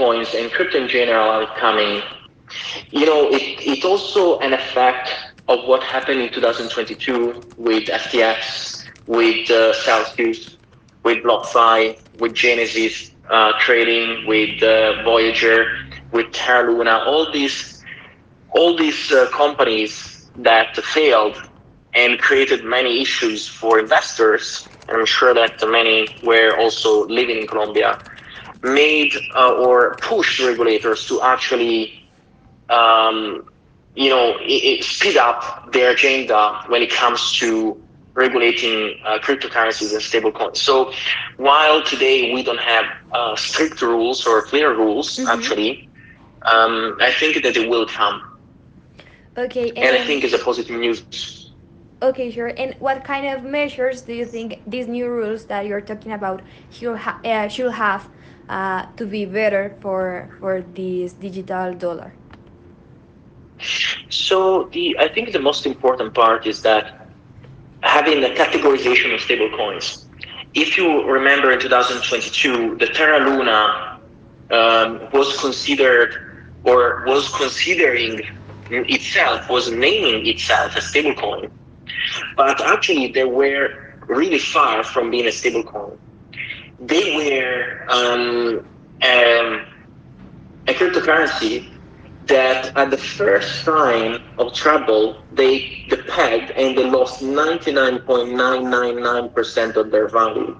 stablecoins and crypto in general are coming, you know, it, it's also an effect of what happened in 2022 with FTX, with uh, Celsius, with BlockFi, with Genesis uh, trading, with uh, Voyager, with Terra Luna, all these, all these uh, companies that failed and created many issues for investors. And I'm sure that many were also living in Colombia, made uh, or pushed regulators to actually, um, you know, it, it speed up their agenda when it comes to regulating uh, cryptocurrencies and stablecoins. So while today we don't have uh, strict rules or clear rules, mm-hmm. actually, um, I think that it will come. Okay. And, and I think it's a positive news. Okay, sure. And what kind of measures do you think these new rules that you're talking about should, ha- uh, should have uh, to be better for for this digital dollar? So the I think the most important part is that having a categorization of stablecoins. If you remember in 2022, the Terra Luna um, was considered or was considering itself, was naming itself a stablecoin. But actually, they were really far from being a stablecoin. They were um, um, a cryptocurrency that at the first sign of trouble, they, they pegged and they lost 99.999% of their value.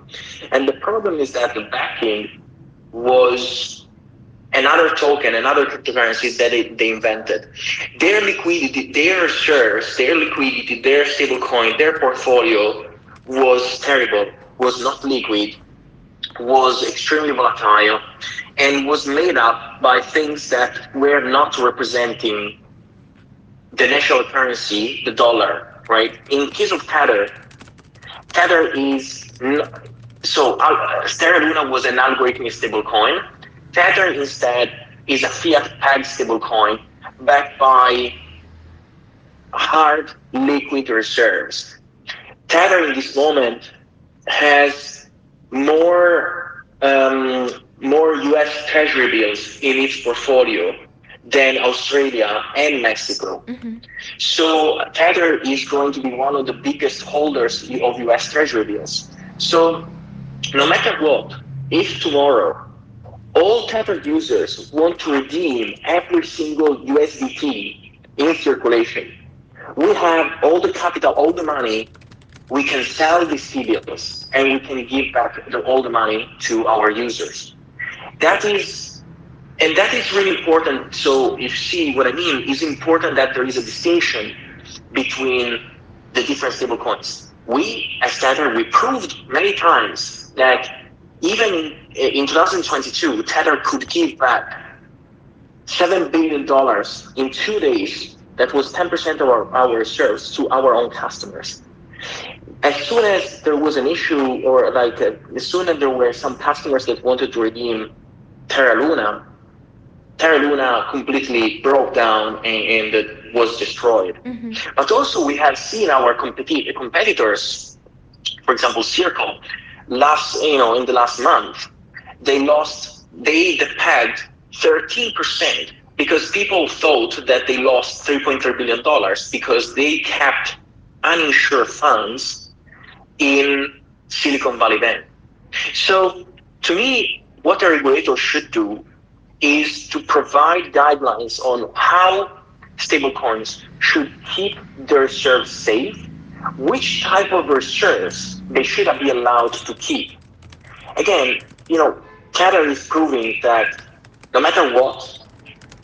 And the problem is that the backing was another token, another cryptocurrency that they, they invented. Their liquidity, their shares, their liquidity, their stablecoin, their portfolio was terrible, was not liquid, was extremely volatile and was made up by things that were not representing the national currency, the dollar, right? In case of Tether, Tether is so uh, Luna was an algorithmic stablecoin. Tether instead is a fiat pegged stablecoin backed by hard liquid reserves. Tether in this moment has more um, more US Treasury bills in its portfolio than Australia and Mexico. Mm-hmm. So Tether is going to be one of the biggest holders of US Treasury bills. So no matter what, if tomorrow all Tether users want to redeem every single USDT in circulation, we have all the capital, all the money we can sell these T-bills and we can give back the, all the money to our users. That is, and that is really important. So you see what I mean, it's important that there is a distinction between the different stablecoins. We, as Tether, we proved many times that even in 2022, Tether could give back $7 billion in two days. That was 10% of our, our reserves to our own customers as soon as there was an issue or like uh, as soon as there were some customers that wanted to redeem Terra Luna, Terra Luna completely broke down and, and was destroyed. Mm-hmm. But also we have seen our competi- competitors, for example, Circle, last you know in the last month, they lost they pegged 13% because people thought that they lost 3.3 billion dollars because they kept uninsured funds in Silicon Valley Bank. So to me, what a regulator should do is to provide guidelines on how stablecoins should keep their reserves safe, which type of reserves they should be allowed to keep. Again, you know, Tether is proving that no matter what,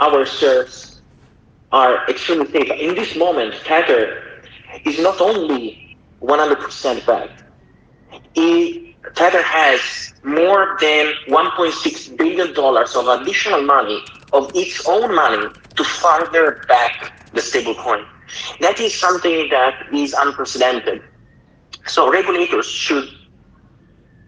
our reserves are extremely safe. In this moment, Tether is not only 100% back. Tether has more than 1.6 billion dollars of additional money of its own money to further back the stablecoin. That is something that is unprecedented. So regulators should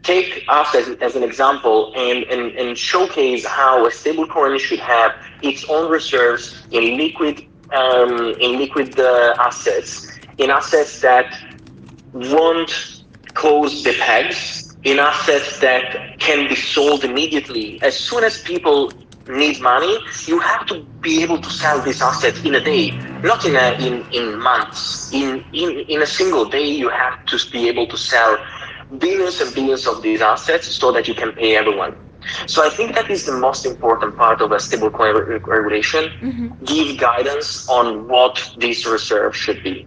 take us as, as an example and, and, and showcase how a stablecoin should have its own reserves in liquid um, in liquid uh, assets, in assets that won't close the pegs in assets that can be sold immediately. As soon as people need money, you have to be able to sell this asset in a day, not in a, in, in months. In, in in a single day, you have to be able to sell billions and billions of these assets so that you can pay everyone. So I think that is the most important part of a stablecoin regulation. Mm-hmm. Give guidance on what this reserve should be.